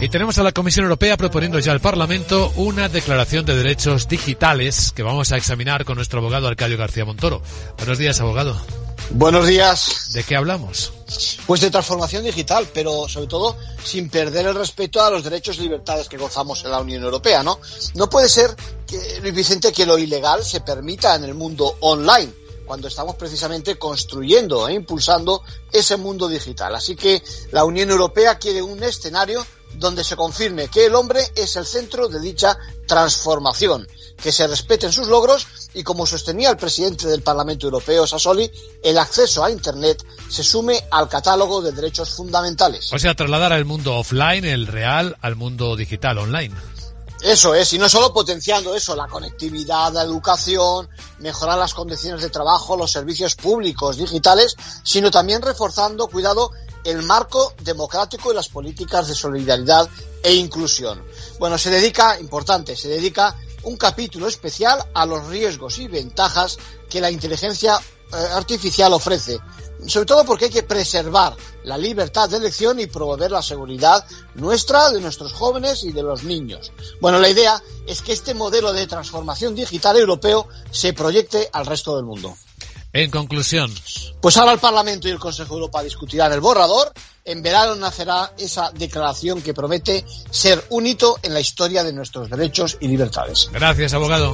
Y tenemos a la Comisión Europea proponiendo ya al Parlamento una declaración de derechos digitales que vamos a examinar con nuestro abogado Arcadio García Montoro. Buenos días, abogado. Buenos días. ¿De qué hablamos? Pues de transformación digital, pero sobre todo sin perder el respeto a los derechos y libertades que gozamos en la Unión Europea, ¿no? No puede ser, que, Luis Vicente, que lo ilegal se permita en el mundo online cuando estamos precisamente construyendo e impulsando ese mundo digital. Así que la Unión Europea quiere un escenario donde se confirme que el hombre es el centro de dicha transformación, que se respeten sus logros y, como sostenía el presidente del Parlamento Europeo, Sassoli, el acceso a Internet se sume al catálogo de derechos fundamentales. O sea, trasladar el mundo offline, el real, al mundo digital, online. Eso es, y no solo potenciando eso, la conectividad, la educación, mejorar las condiciones de trabajo, los servicios públicos digitales, sino también reforzando, cuidado, el marco democrático y las políticas de solidaridad e inclusión. Bueno, se dedica, importante, se dedica un capítulo especial a los riesgos y ventajas que la inteligencia eh, artificial ofrece, sobre todo porque hay que preservar la libertad de elección y promover la seguridad nuestra, de nuestros jóvenes y de los niños. Bueno, la idea es que este modelo de transformación digital europeo se proyecte al resto del mundo. En conclusión. Pues ahora el Parlamento y el Consejo de Europa discutirán el borrador. En verano nacerá esa declaración que promete ser un hito en la historia de nuestros derechos y libertades. Gracias, abogado.